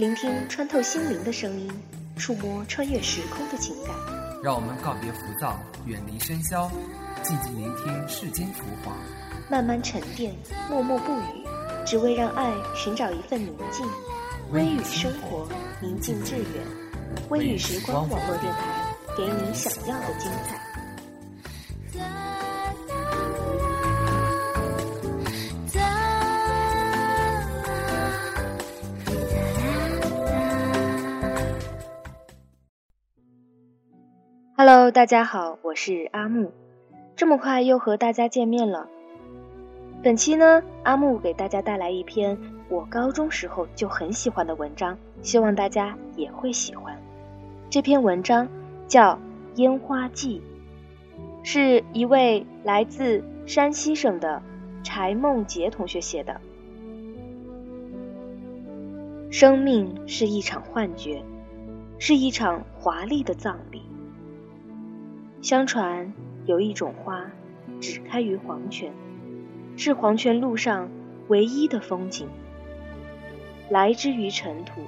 聆听穿透心灵的声音，触摸穿越时空的情感。让我们告别浮躁，远离喧嚣，静静聆听世间浮华，慢慢沉淀，默默不语，只为让爱寻找一份宁静。微雨生活，宁静致远。微雨时光网络电台，给你想要的精彩。大家好，我是阿木。这么快又和大家见面了。本期呢，阿木给大家带来一篇我高中时候就很喜欢的文章，希望大家也会喜欢。这篇文章叫《烟花记》，是一位来自山西省的柴梦杰同学写的。生命是一场幻觉，是一场华丽的葬礼。相传有一种花，只开于黄泉，是黄泉路上唯一的风景。来之于尘土，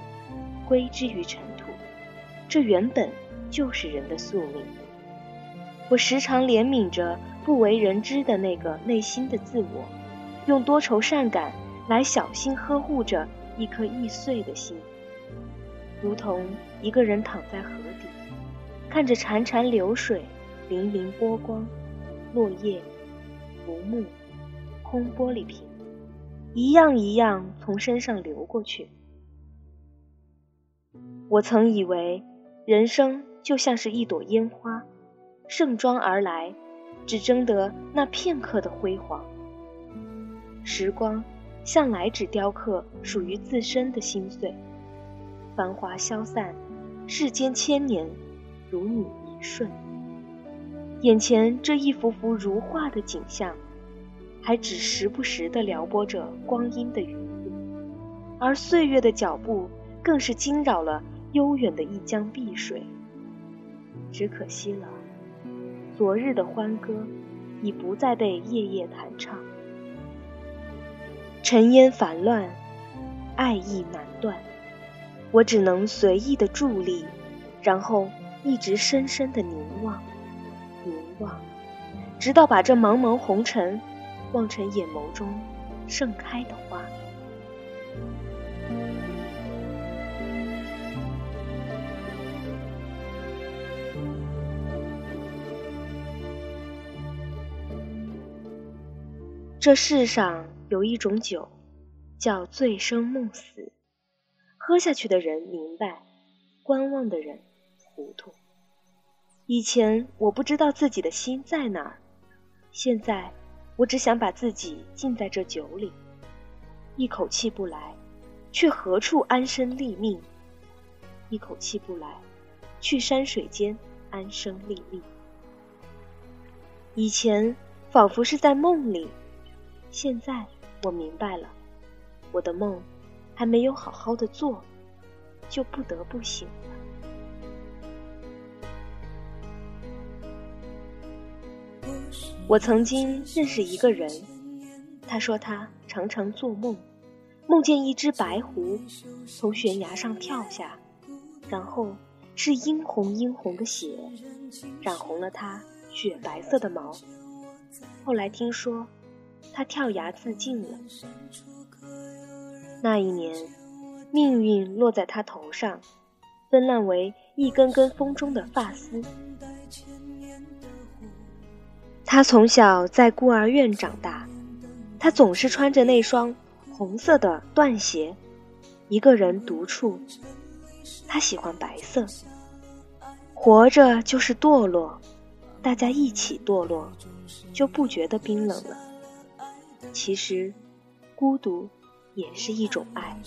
归之于尘土，这原本就是人的宿命。我时常怜悯着不为人知的那个内心的自我，用多愁善感来小心呵护着一颗易碎的心，如同一个人躺在河底，看着潺潺流水。粼粼波光，落叶、浮木、空玻璃瓶，一样一样从身上流过去。我曾以为人生就像是一朵烟花，盛装而来，只争得那片刻的辉煌。时光向来只雕刻属于自身的心碎，繁华消散，世间千年如你一瞬。眼前这一幅幅如画的景象，还只时不时地撩拨着光阴的余韵，而岁月的脚步更是惊扰了悠远的一江碧水。只可惜了，昨日的欢歌已不再被夜夜弹唱。尘烟烦乱，爱意难断，我只能随意的伫立，然后一直深深的凝望。望，直到把这茫茫红尘望成眼眸中盛开的花。这世上有一种酒，叫醉生梦死。喝下去的人明白，观望的人糊涂。以前我不知道自己的心在哪儿，现在我只想把自己浸在这酒里，一口气不来，去何处安身立命？一口气不来，去山水间安身立命。以前仿佛是在梦里，现在我明白了，我的梦还没有好好的做，就不得不醒了。我曾经认识一个人，他说他常常做梦，梦见一只白狐从悬崖上跳下，然后是殷红殷红的血染红了他雪白色的毛。后来听说他跳崖自尽了。那一年，命运落在他头上，纷乱为一根根风中的发丝。他从小在孤儿院长大，他总是穿着那双红色的缎鞋，一个人独处。他喜欢白色。活着就是堕落，大家一起堕落，就不觉得冰冷了。其实，孤独也是一种爱。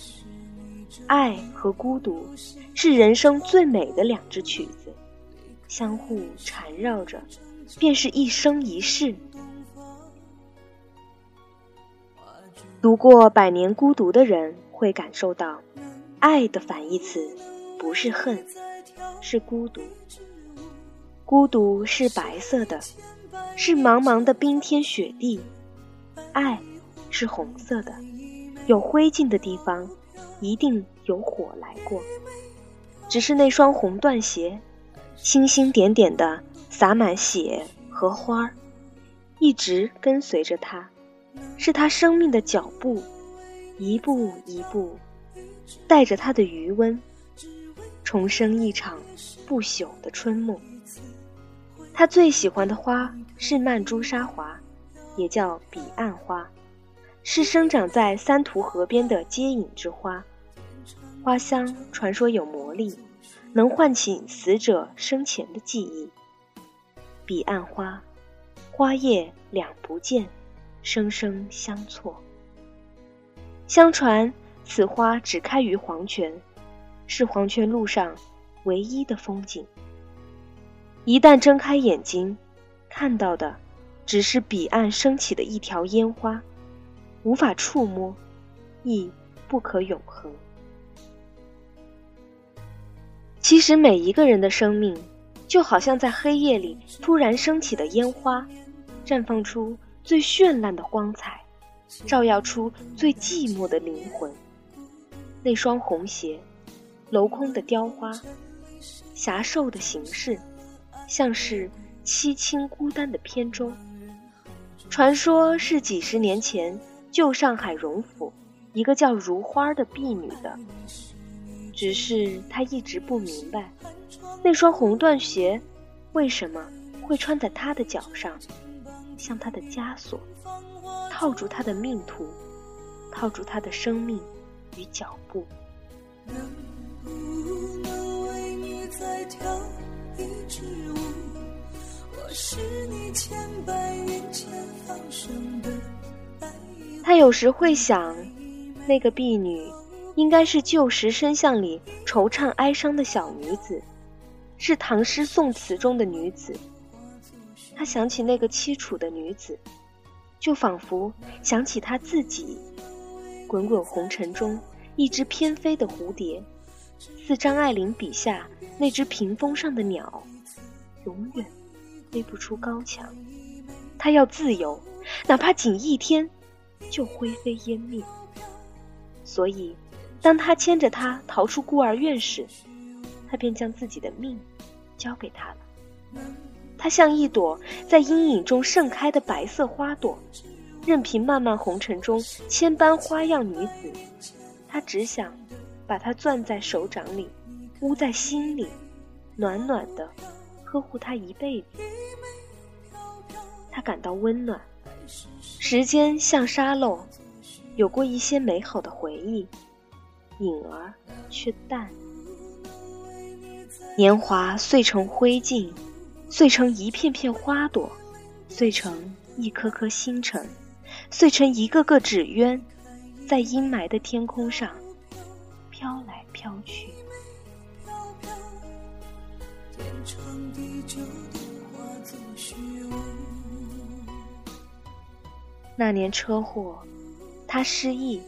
爱和孤独是人生最美的两支曲子，相互缠绕着。便是一生一世。读过《百年孤独》的人会感受到，爱的反义词不是恨，是孤独。孤独是白色的，是茫茫的冰天雪地；爱是红色的，有灰烬的地方一定有火来过。只是那双红缎鞋，星星点点的洒满血和花儿，一直跟随着他，是他生命的脚步，一步一步，带着他的余温，重生一场不朽的春梦。他最喜欢的花是曼珠沙华，也叫彼岸花，是生长在三途河边的接引之花。花香传说有魔力，能唤起死者生前的记忆。彼岸花，花叶两不见，生生相错。相传此花只开于黄泉，是黄泉路上唯一的风景。一旦睁开眼睛，看到的只是彼岸升起的一条烟花，无法触摸，亦不可永恒。其实每一个人的生命，就好像在黑夜里突然升起的烟花，绽放出最绚烂的光彩，照耀出最寂寞的灵魂。那双红鞋，镂空的雕花，狭瘦的形式，像是凄清孤单的扁舟。传说是几十年前旧上海荣府一个叫如花的婢女的。只是她一直不明白，那双红缎鞋为什么会穿在他的脚上，像他的枷锁，套住他的命途，套住他的生命与脚步。他有时会想，那个婢女。应该是旧时深巷里惆怅哀伤的小女子，是唐诗宋词中的女子。他想起那个凄楚的女子，就仿佛想起他自己。滚滚红尘中，一只翩飞的蝴蝶，似张爱玲笔下那只屏风上的鸟，永远飞不出高墙。他要自由，哪怕仅一天，就灰飞烟灭。所以。当他牵着她逃出孤儿院时，他便将自己的命交给他了。她像一朵在阴影中盛开的白色花朵，任凭漫漫红尘中千般花样女子，他只想把她攥在手掌里，捂在心里，暖暖的呵护她一辈子。他感到温暖。时间像沙漏，有过一些美好的回忆。影儿却淡了，年华碎成灰烬，碎成一片片花朵，碎成一颗颗星辰，碎成一个个纸鸢，在阴霾的天空上飘来飘去。那年车祸，他失忆。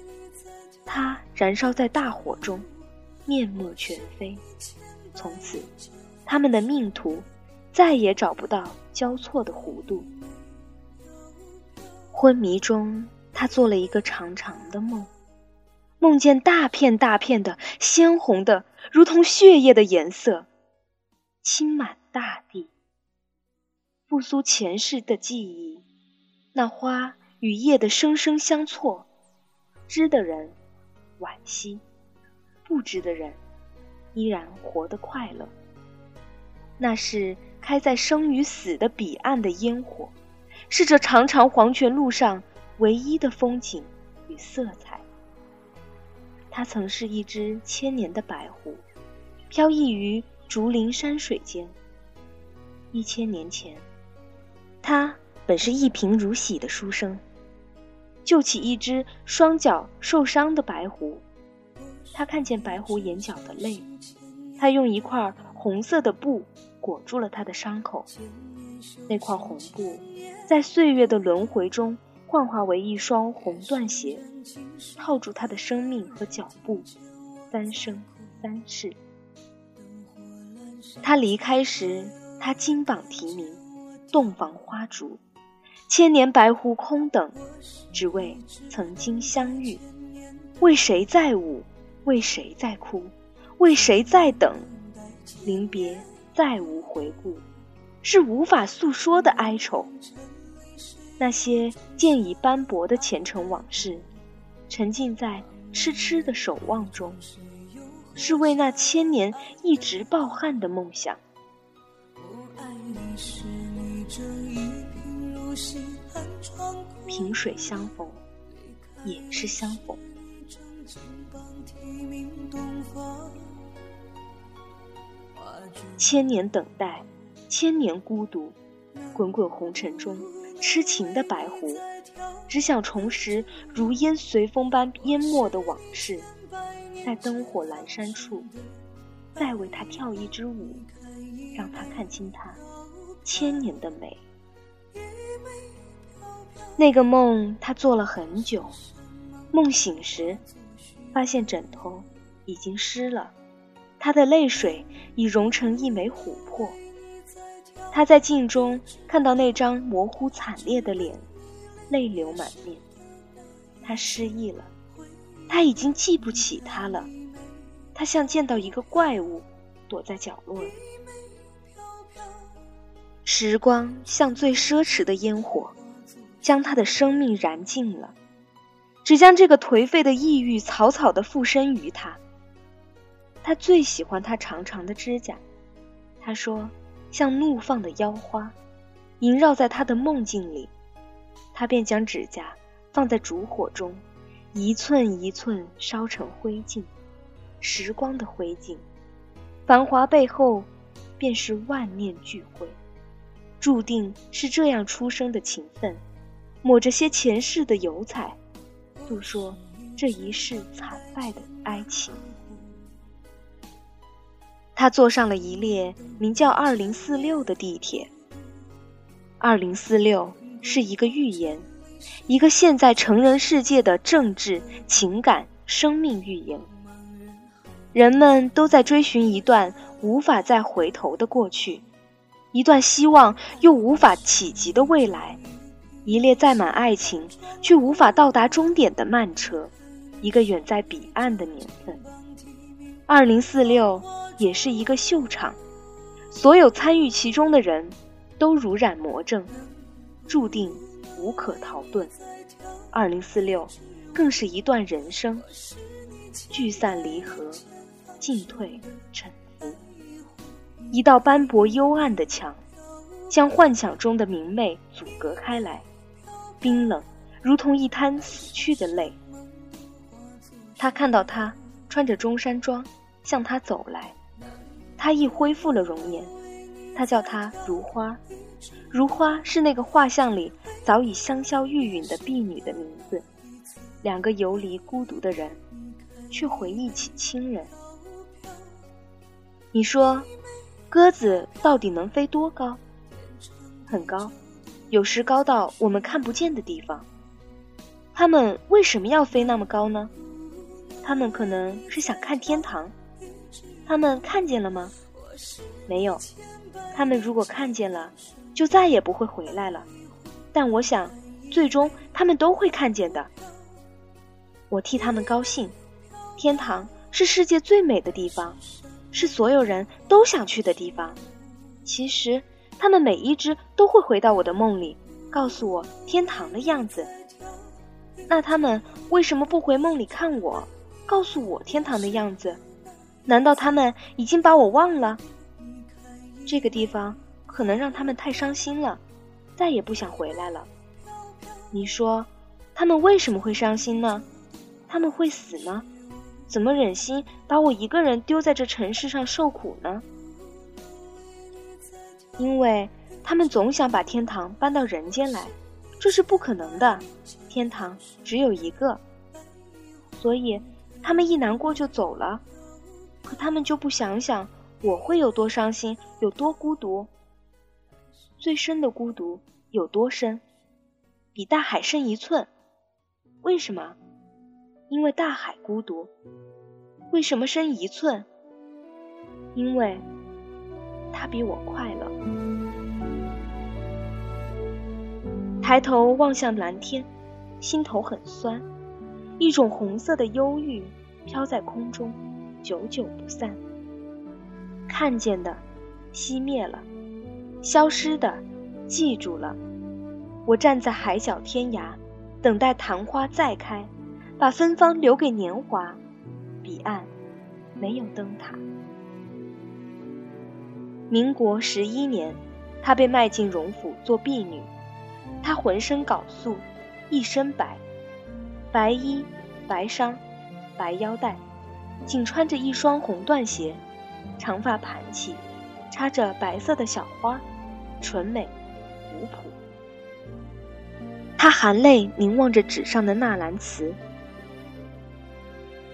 他燃烧在大火中，面目全非。从此，他们的命途再也找不到交错的弧度。昏迷中，他做了一个长长的梦，梦见大片大片的鲜红的，如同血液的颜色，倾满大地，复苏前世的记忆。那花与叶的生生相错，知的人。惋惜，不知的人依然活得快乐。那是开在生与死的彼岸的烟火，是这长长黄泉路上唯一的风景与色彩。它曾是一只千年的白狐，飘逸于竹林山水间。一千年前，它本是一贫如洗的书生。救起一只双脚受伤的白狐，他看见白狐眼角的泪，他用一块红色的布裹住了他的伤口。那块红布在岁月的轮回中幻化为一双红缎鞋，套住他的生命和脚步，三生三世。他离开时，他金榜题名，洞房花烛。千年白狐空等，只为曾经相遇。为谁在舞？为谁在哭？为谁在等？临别再无回顾，是无法诉说的哀愁。那些渐已斑驳的前尘往事，沉浸在痴痴的守望中，是为那千年一直抱憾的梦想。萍水相逢，也是相逢。千年等待，千年孤独，滚滚红尘中，痴情的白狐，只想重拾如烟随风般淹没的往事，在灯火阑珊处，再为他跳一支舞，让他看清他千年的美。那个梦，他做了很久，梦醒时，发现枕头已经湿了。他的泪水已融成一枚琥珀。他在镜中看到那张模糊惨烈的脸，泪流满面。他失忆了，他已经记不起他了。他像见到一个怪物，躲在角落里。时光像最奢侈的烟火，将他的生命燃尽了，只将这个颓废的抑郁草草地附身于他。他最喜欢他长长的指甲，他说，像怒放的妖花，萦绕在他的梦境里。他便将指甲放在烛火中，一寸一寸烧成灰烬，时光的灰烬。繁华背后，便是万念俱灰。注定是这样出生的情分，抹着些前世的油彩，诉说这一世惨败的哀情。他坐上了一列名叫“二零四六”的地铁。二零四六是一个预言，一个现在成人世界的政治、情感、生命预言。人们都在追寻一段无法再回头的过去，一段希望又无法企及的未来，一列载满爱情却无法到达终点的慢车，一个远在彼岸的年份。二零四六。也是一个秀场，所有参与其中的人都如染魔怔，注定无可逃遁。二零四六，更是一段人生，聚散离合，进退沉浮。一道斑驳幽暗的墙，将幻想中的明媚阻隔开来，冰冷如同一滩死去的泪。他看到他穿着中山装向他走来。他亦恢复了容颜，他叫她如花，如花是那个画像里早已香消玉殒的婢女的名字。两个游离孤独的人，却回忆起亲人。你说，鸽子到底能飞多高？很高，有时高到我们看不见的地方。它们为什么要飞那么高呢？它们可能是想看天堂。他们看见了吗？没有。他们如果看见了，就再也不会回来了。但我想，最终他们都会看见的。我替他们高兴。天堂是世界最美的地方，是所有人都想去的地方。其实，他们每一只都会回到我的梦里，告诉我天堂的样子。那他们为什么不回梦里看我，告诉我天堂的样子？难道他们已经把我忘了？这个地方可能让他们太伤心了，再也不想回来了。你说，他们为什么会伤心呢？他们会死吗？怎么忍心把我一个人丢在这城市上受苦呢？因为他们总想把天堂搬到人间来，这是不可能的。天堂只有一个，所以他们一难过就走了。可他们就不想想我会有多伤心，有多孤独。最深的孤独有多深？比大海深一寸。为什么？因为大海孤独。为什么深一寸？因为他比我快乐。抬头望向蓝天，心头很酸，一种红色的忧郁。飘在空中，久久不散。看见的，熄灭了；消失的，记住了。我站在海角天涯，等待昙花再开，把芬芳留给年华。彼岸，没有灯塔。民国十一年，她被卖进荣府做婢女。她浑身缟素，一身白，白衣、白裳、白腰带，仅穿着一双红缎鞋，长发盘起，插着白色的小花，纯美古朴。他含泪凝望着纸上的纳兰词：“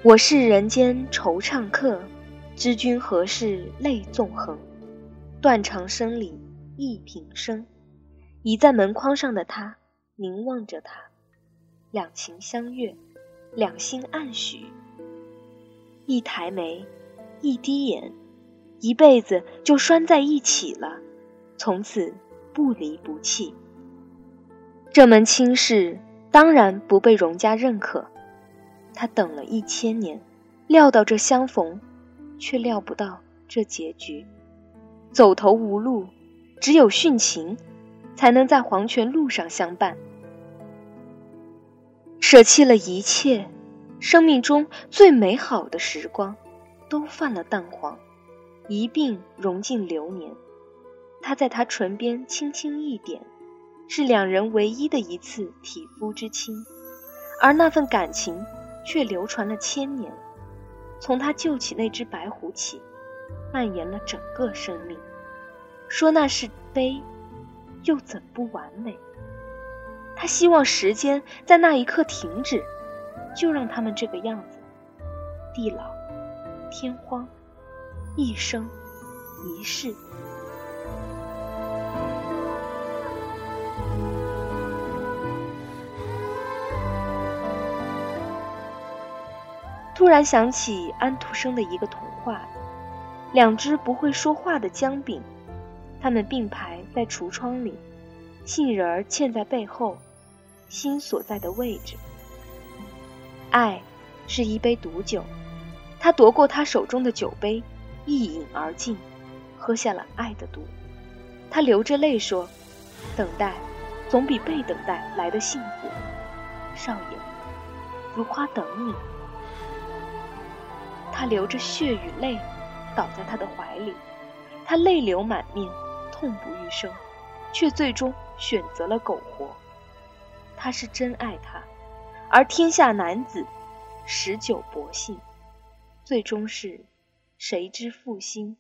我是人间惆怅客，知君何事泪纵横？断肠声里忆平生。”倚在门框上的他凝望着他，两情相悦，两心暗许。一抬眉，一低眼，一辈子就拴在一起了，从此不离不弃。这门亲事当然不被荣家认可，他等了一千年，料到这相逢，却料不到这结局。走投无路，只有殉情，才能在黄泉路上相伴。舍弃了一切，生命中最美好的时光，都泛了淡黄，一并融进流年。他在他唇边轻轻一点。是两人唯一的一次体肤之亲，而那份感情却流传了千年，从他救起那只白狐起，蔓延了整个生命。说那是悲，又怎不完美？他希望时间在那一刻停止，就让他们这个样子，地老天荒，一生一世。突然想起安徒生的一个童话：两只不会说话的姜饼，它们并排在橱窗里，杏仁儿嵌在背后，心所在的位置。爱是一杯毒酒，他夺过他手中的酒杯，一饮而尽，喝下了爱的毒。他流着泪说：“等待，总比被等待来的幸福。”少爷，如花等你。他流着血与泪，倒在他的怀里，他泪流满面，痛不欲生，却最终选择了苟活。他是真爱他，而天下男子，十九薄幸，最终是，谁知负心，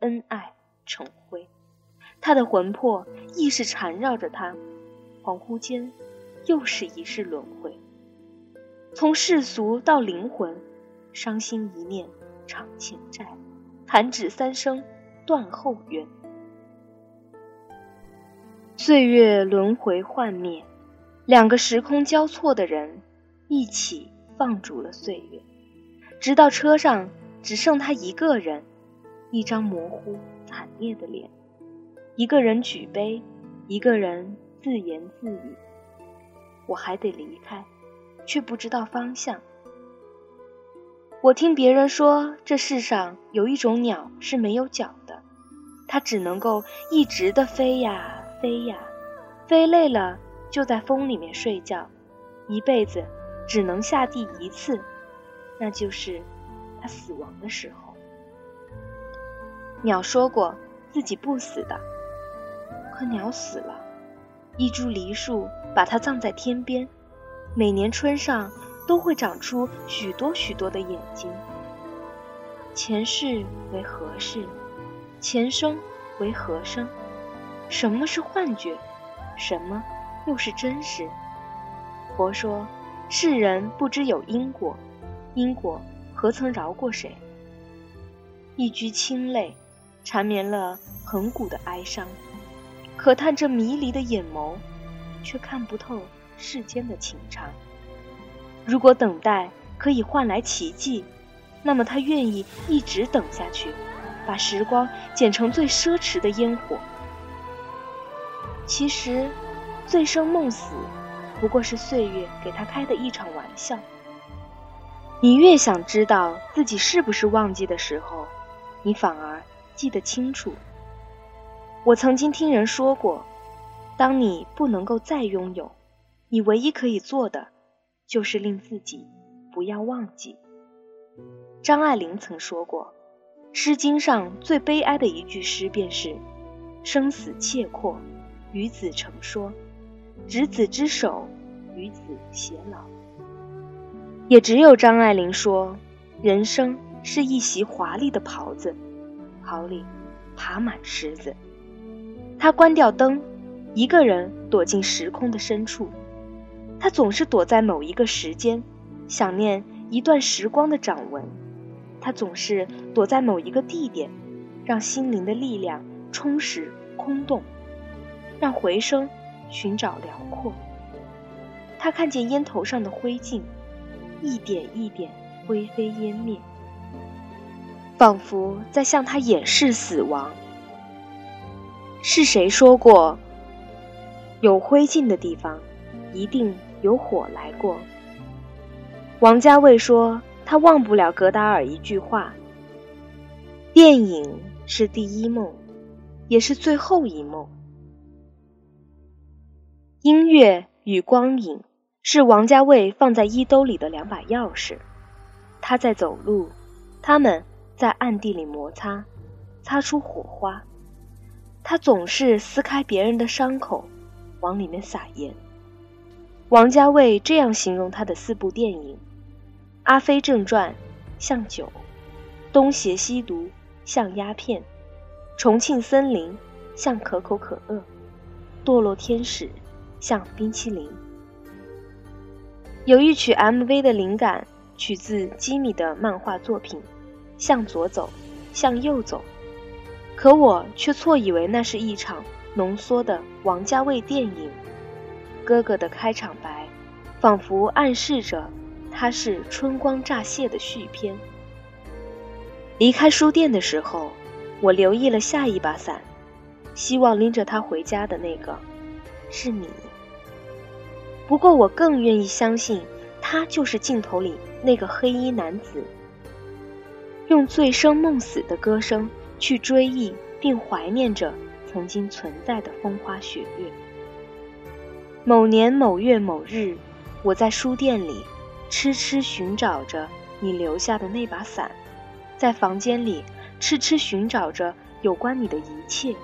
恩爱成灰。他的魂魄亦是缠绕着他，恍惚间，又是一世轮回，从世俗到灵魂。伤心一念偿前债，弹指三生断后缘。岁月轮回幻灭，两个时空交错的人一起放逐了岁月，直到车上只剩他一个人，一张模糊惨烈的脸。一个人举杯，一个人自言自语：“我还得离开，却不知道方向。”我听别人说，这世上有一种鸟是没有脚的，它只能够一直的飞呀飞呀，飞累了就在风里面睡觉，一辈子只能下地一次，那就是它死亡的时候。鸟说过自己不死的，可鸟死了，一株梨树把它葬在天边，每年春上。都会长出许多许多的眼睛。前世为何事？前生为何生？什么是幻觉？什么又是真实？佛说，世人不知有因果，因果何曾饶过谁？一掬清泪，缠绵了恒古的哀伤。可叹这迷离的眼眸，却看不透世间的情长。如果等待可以换来奇迹，那么他愿意一直等下去，把时光剪成最奢侈的烟火。其实，醉生梦死，不过是岁月给他开的一场玩笑。你越想知道自己是不是忘记的时候，你反而记得清楚。我曾经听人说过，当你不能够再拥有，你唯一可以做的，就是令自己不要忘记。张爱玲曾说过，《诗经》上最悲哀的一句诗便是“生死契阔，与子成说，执子之手，与子偕老”。也只有张爱玲说，人生是一袭华丽的袍子，袍里爬满虱子。他关掉灯，一个人躲进时空的深处。他总是躲在某一个时间，想念一段时光的掌纹。他总是躲在某一个地点，让心灵的力量充实空洞，让回声寻找辽阔。他看见烟头上的灰烬，一点一点灰飞烟灭，仿佛在向他掩饰死亡。是谁说过，有灰烬的地方，一定有火来过？王家卫说，他忘不了格达尔一句话：“电影是第一梦，也是最后一梦。”音乐与光影是王家卫放在衣兜里的两把钥匙。他在走路，他们在暗地里摩擦，擦出火花。他总是撕开别人的伤口，往里面撒盐。王家卫这样形容他的四部电影：《阿飞正传》像酒，《东邪西毒》像鸦片，《重庆森林》像可口可乐，《堕落天使》像冰淇淋。有一曲 MV 的灵感取自吉米的漫画作品《向左走，向右走》。可我却错以为那是一场浓缩的王家卫电影。哥哥的开场白，仿佛暗示着他是春光乍泄的续篇。离开书店的时候，我留意了下一把伞，希望拎着它回家的那个是你。不过我更愿意相信，他就是镜头里那个黑衣男子，用醉生梦死的歌声。去追忆并怀念着曾经存在的风花雪月。某年某月某日，我在书店里痴痴寻找着你留下的那把伞，在房间里痴痴寻找着有关你的一切。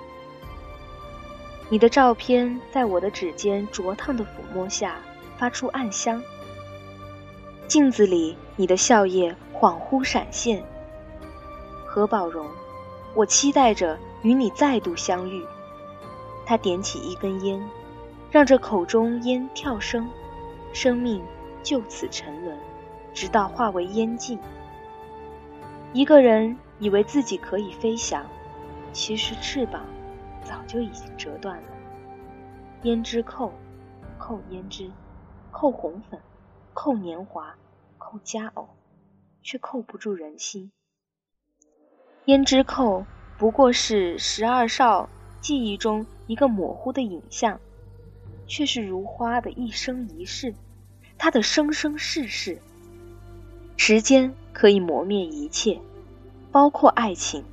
你的照片在我的指尖灼烫的抚摸下发出暗香。镜子里你的笑靥恍惚闪现。何宝荣。我期待着与你再度相遇。他点起一根烟，让这口中烟跳升，生命就此沉沦，直到化为烟烬。一个人以为自己可以飞翔，其实翅膀早就已经折断了。胭脂扣，扣胭脂，扣红粉，扣年华，扣佳偶，却扣不住人心。胭脂扣不过是十二少记忆中一个模糊的影像，却是如花的一生一世，它的生生世世。时间可以磨灭一切，包括爱情。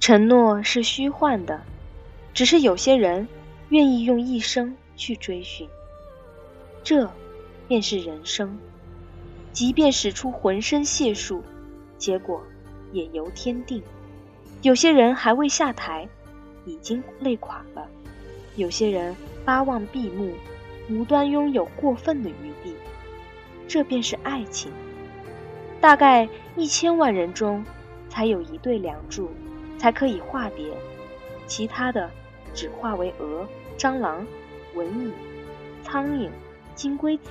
承诺是虚幻的，只是有些人愿意用一生去追寻。这，便是人生。即便使出浑身解数，结果。也由天定，有些人还未下台，已经累垮了；有些人巴望闭目，无端拥有过分的余地。这便是爱情。大概一千万人中，才有一对梁祝，才可以化蝶，其他的只化为蛾、蟑螂、蚊蚁、苍蝇、金龟子，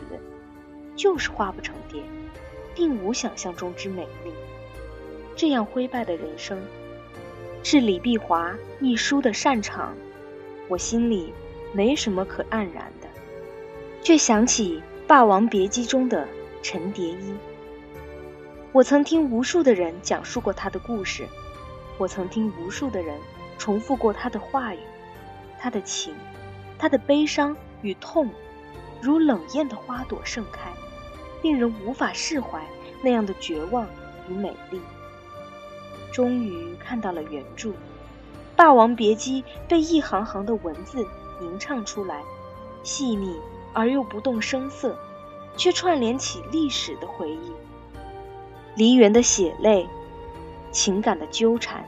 就是化不成蝶，并无想象中之美丽。这样灰败的人生，是李碧华一书的擅长。我心里没什么可黯然的，却想起《霸王别姬》中的陈蝶衣。我曾听无数的人讲述过他的故事，我曾听无数的人重复过他的话语，他的情，他的悲伤与痛，如冷艳的花朵盛开，令人无法释怀，那样的绝望与美丽。终于看到了原著，《霸王别姬》被一行行的文字吟唱出来，细腻而又不动声色，却串联起历史的回忆。梨园的血泪，情感的纠缠，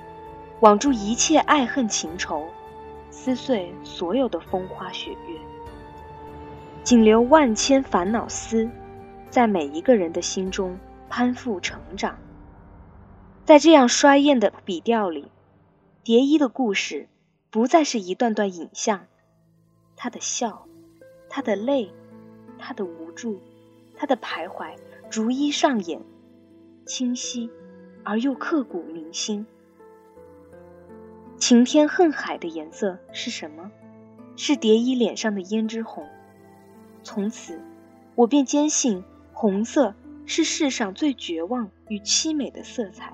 网住一切爱恨情仇，撕碎所有的风花雪月，仅留万千烦恼丝，在每一个人的心中攀附成长。在这样衰艳的笔调里，蝶衣的故事不再是一段段影像，他的笑，他的泪，他的无助，他的徘徊，逐一上演，清晰而又刻骨铭心。晴天恨海的颜色是什么？是蝶衣脸上的胭脂红。从此，我便坚信，红色是世上最绝望与凄美的色彩。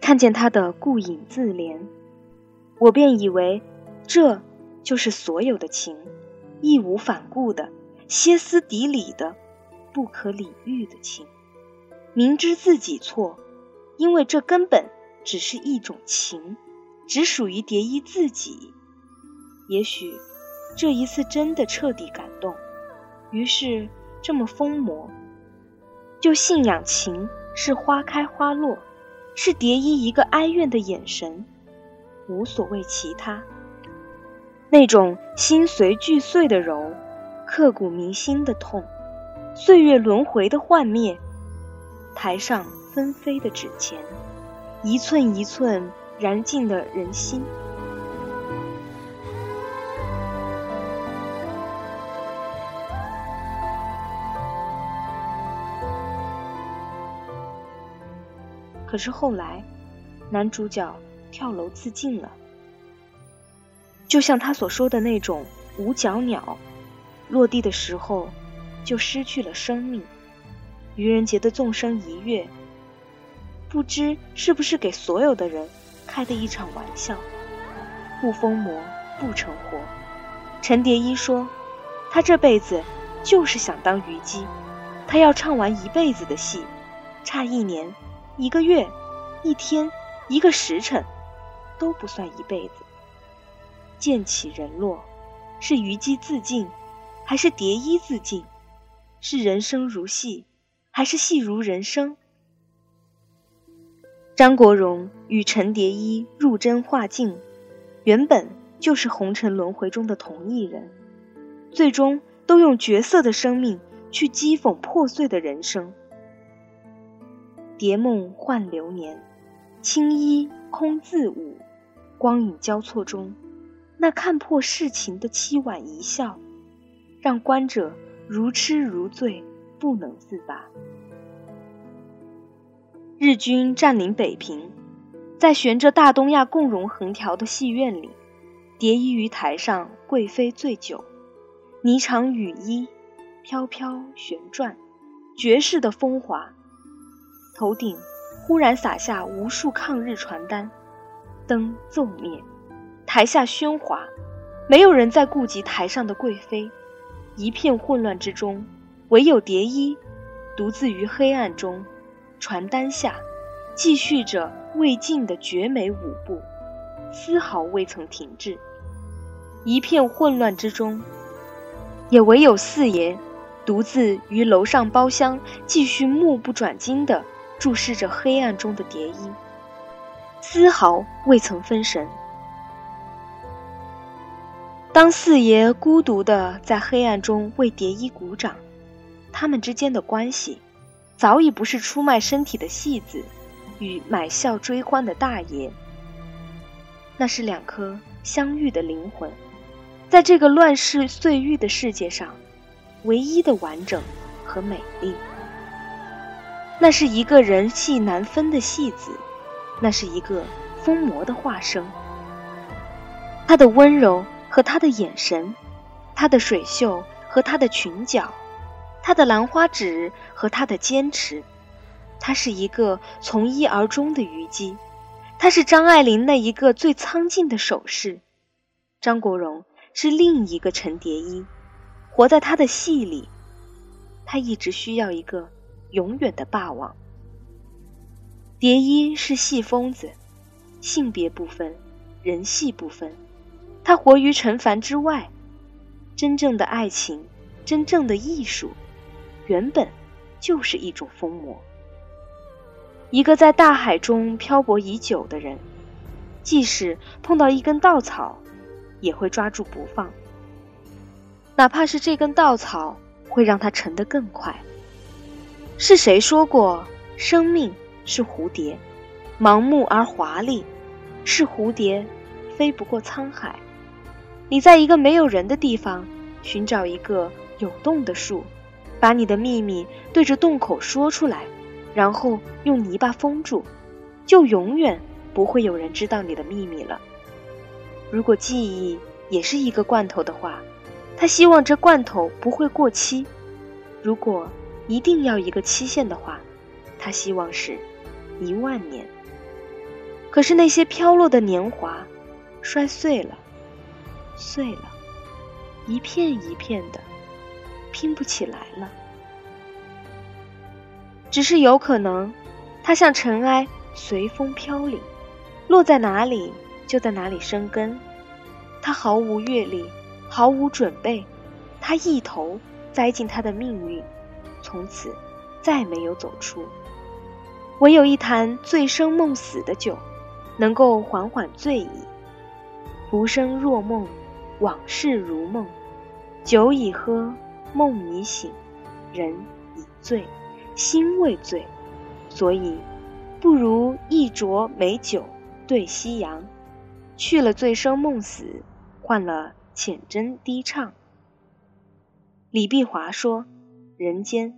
看见他的顾影自怜，我便以为，这就是所有的情，义无反顾的、歇斯底里的、不可理喻的情。明知自己错，因为这根本只是一种情，只属于蝶衣自己。也许这一次真的彻底感动，于是这么疯魔，就信仰情是花开花落。是蝶衣一个哀怨的眼神，无所谓其他。那种心随俱碎的柔，刻骨铭心的痛，岁月轮回的幻灭，台上纷飞的纸钱，一寸一寸燃尽了人心。可是后来，男主角跳楼自尽了，就像他所说的那种五脚鸟，落地的时候就失去了生命。愚人节的纵身一跃，不知是不是给所有的人开的一场玩笑。不疯魔不成活。陈蝶衣说，他这辈子就是想当虞姬，他要唱完一辈子的戏，差一年。一个月，一天，一个时辰，都不算一辈子。剑起人落，是虞姬自尽，还是蝶衣自尽？是人生如戏，还是戏如人生？张国荣与陈蝶衣入真化境，原本就是红尘轮回中的同一人，最终都用角色的生命去讥讽破碎的人生。蝶梦幻流年，青衣空自舞，光影交错中，那看破世情的凄婉一笑，让观者如痴如醉，不能自拔。日军占领北平，在悬着大东亚共荣横条的戏院里，蝶衣于台上贵妃醉酒，霓裳羽衣飘飘旋转，绝世的风华。头顶忽然洒下无数抗日传单，灯骤灭，台下喧哗，没有人再顾及台上的贵妃，一片混乱之中，唯有蝶衣独自于黑暗中，传单下继续着未尽的绝美舞步，丝毫未曾停滞。一片混乱之中，也唯有四爷独自于楼上包厢继续目不转睛的。注视着黑暗中的蝶衣，丝毫未曾分神。当四爷孤独的在黑暗中为蝶衣鼓掌，他们之间的关系，早已不是出卖身体的戏子与买笑追欢的大爷，那是两颗相遇的灵魂，在这个乱世碎玉的世界上，唯一的完整和美丽。那是一个人戏难分的戏子，那是一个疯魔的化身。他的温柔和他的眼神，他的水袖和他的裙角，他的兰花指和他的坚持，他是一个从一而终的虞姬，他是张爱玲那一个最苍劲的手势。张国荣是另一个陈蝶衣，活在他的戏里，他一直需要一个。永远的霸王。蝶衣是戏疯子，性别不分，人戏不分，他活于尘凡之外。真正的爱情，真正的艺术，原本就是一种疯魔。一个在大海中漂泊已久的人，即使碰到一根稻草，也会抓住不放，哪怕是这根稻草会让他沉得更快。是谁说过，生命是蝴蝶，盲目而华丽，是蝴蝶，飞不过沧海。你在一个没有人的地方寻找一个有洞的树，把你的秘密对着洞口说出来，然后用泥巴封住，就永远不会有人知道你的秘密了。如果记忆也是一个罐头的话，他希望这罐头不会过期。如果一定要一个期限的话，他希望是一万年。可是那些飘落的年华，摔碎了。碎了，一片一片的，拼不起来了。只是有可能，它像尘埃，随风飘零，落在哪里就在哪里生根。它毫无阅历，毫无准备，它一头栽进它的命运，从此再没有走出。唯有一坛醉生梦死的酒，能够缓缓醉意，浮生若梦。往事如梦，酒已喝，梦已醒，人已醉，心未醉，所以不如一酌美酒对夕阳，去了醉生梦死，换了浅斟低唱。李碧华说：“人间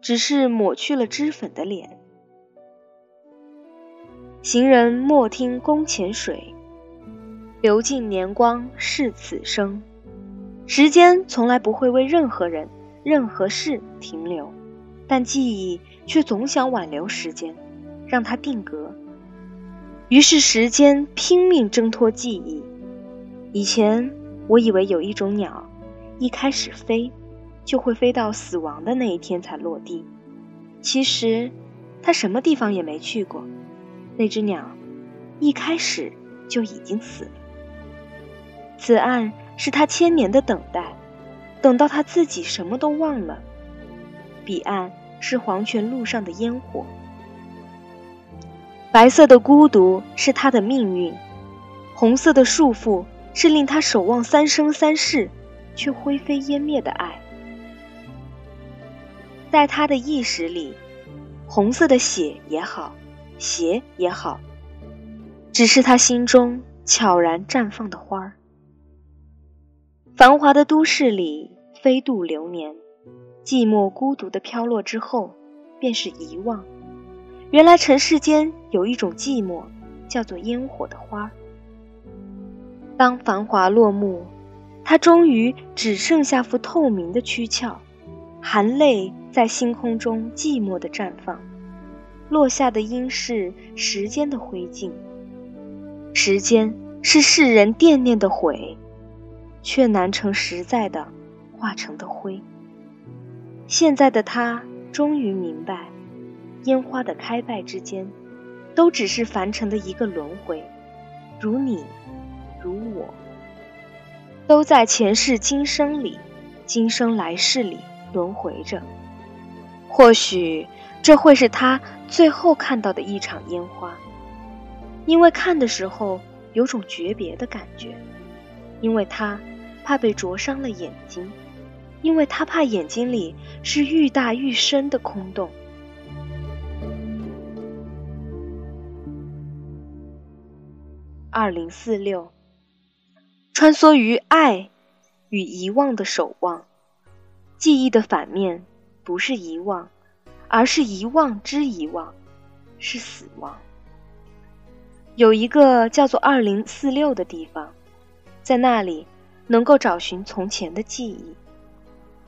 只是抹去了脂粉的脸。”行人莫听宫前水。流尽年光是此生，时间从来不会为任何人、任何事停留，但记忆却总想挽留时间，让它定格。于是时间拼命挣脱记忆。以前我以为有一种鸟，一开始飞，就会飞到死亡的那一天才落地。其实，它什么地方也没去过。那只鸟，一开始就已经死了。此岸是他千年的等待，等到他自己什么都忘了；彼岸是黄泉路上的烟火，白色的孤独是他的命运，红色的束缚是令他守望三生三世却灰飞烟灭的爱。在他的意识里，红色的血也好，鞋也好，只是他心中悄然绽放的花儿。繁华的都市里飞度流年，寂寞孤独的飘落之后，便是遗忘。原来尘世间有一种寂寞，叫做烟火的花。当繁华落幕，它终于只剩下副透明的躯壳，含泪在星空中寂寞的绽放。落下的应是时间的灰烬，时间是世人惦念的悔。却难成实在的化成的灰。现在的他终于明白，烟花的开败之间，都只是凡尘的一个轮回，如你，如我，都在前世今生里，今生来世里轮回着。或许这会是他最后看到的一场烟花，因为看的时候有种诀别的感觉，因为他。怕被灼伤了眼睛，因为他怕眼睛里是愈大愈深的空洞。二零四六，穿梭于爱与遗忘的守望，记忆的反面不是遗忘，而是遗忘之遗忘，是死亡。有一个叫做二零四六的地方，在那里。能够找寻从前的记忆，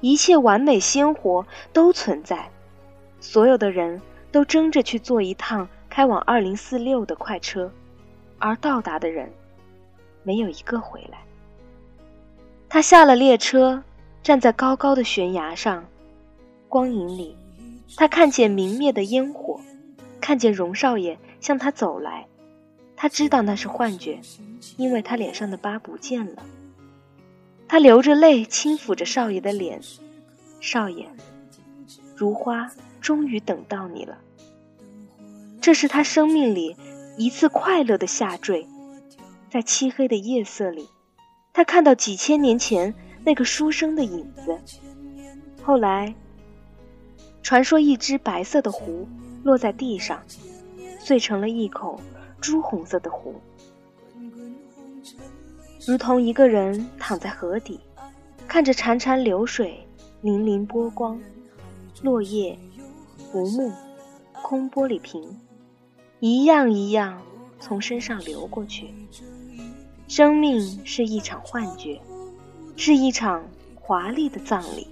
一切完美鲜活都存在，所有的人都争着去坐一趟开往二零四六的快车，而到达的人没有一个回来。他下了列车，站在高高的悬崖上，光影里他看见明灭的烟火，看见荣少爷向他走来。他知道那是幻觉，因为他脸上的疤不见了。他流着泪轻抚着少爷的脸，少爷，如花终于等到你了。这是他生命里一次快乐的下坠，在漆黑的夜色里，他看到几千年前那个书生的影子。后来，传说一只白色的壶落在地上，碎成了一口朱红色的壶，如同一个人躺在河底，看着潺潺流水、粼粼波光、落叶、浮木、空玻璃瓶，一样一样从身上流过去。生命是一场幻觉，是一场华丽的葬礼。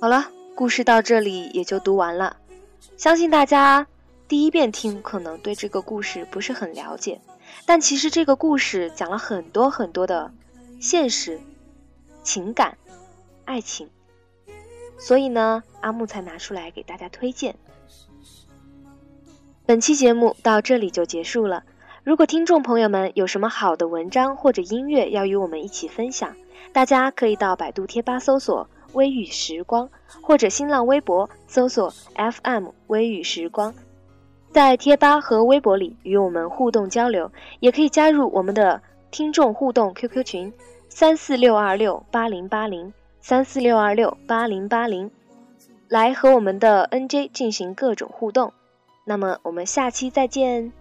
好了，故事到这里也就读完了。相信大家第一遍听可能对这个故事不是很了解，但其实这个故事讲了很多很多的现实、情感、爱情，所以呢，阿木才拿出来给大家推荐。本期节目到这里就结束了。如果听众朋友们有什么好的文章或者音乐要与我们一起分享，大家可以到百度贴吧搜索“微雨时光”，或者新浪微博搜索 “FM 微雨时光”，在贴吧和微博里与我们互动交流。也可以加入我们的听众互动 QQ 群：三四六二六八零八零三四六二六八零八零，来和我们的 NJ 进行各种互动。那么我们下期再见。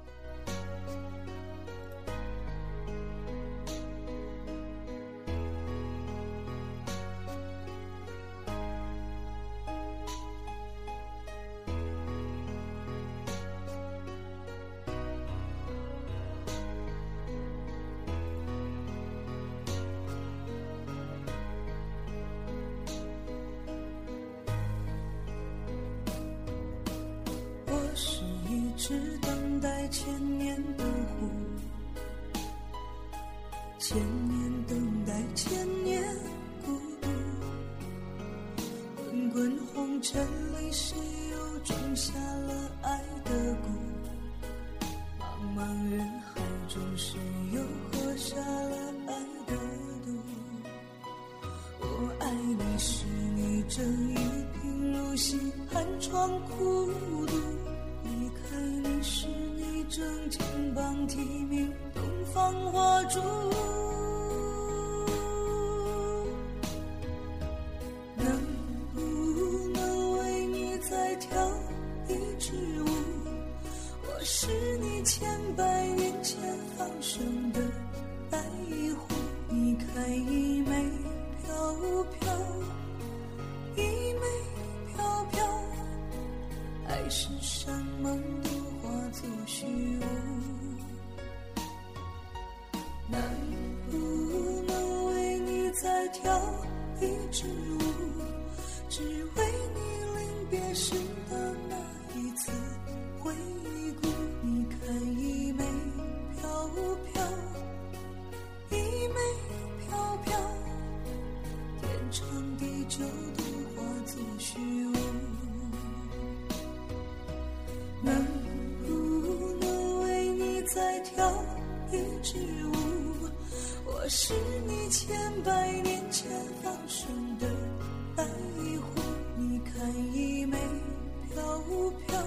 中，谁又喝下了爱的毒？我爱你时，你正一贫如洗，寒窗苦读。是你正金榜题名，东方花烛。我是你千百年前放生的白狐，你看一枚飘飘，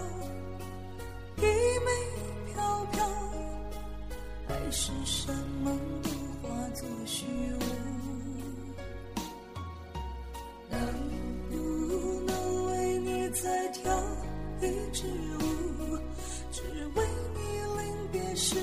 一枚飘飘，海誓山盟都化作虚无。能不能为你再跳一支舞，只为你临别时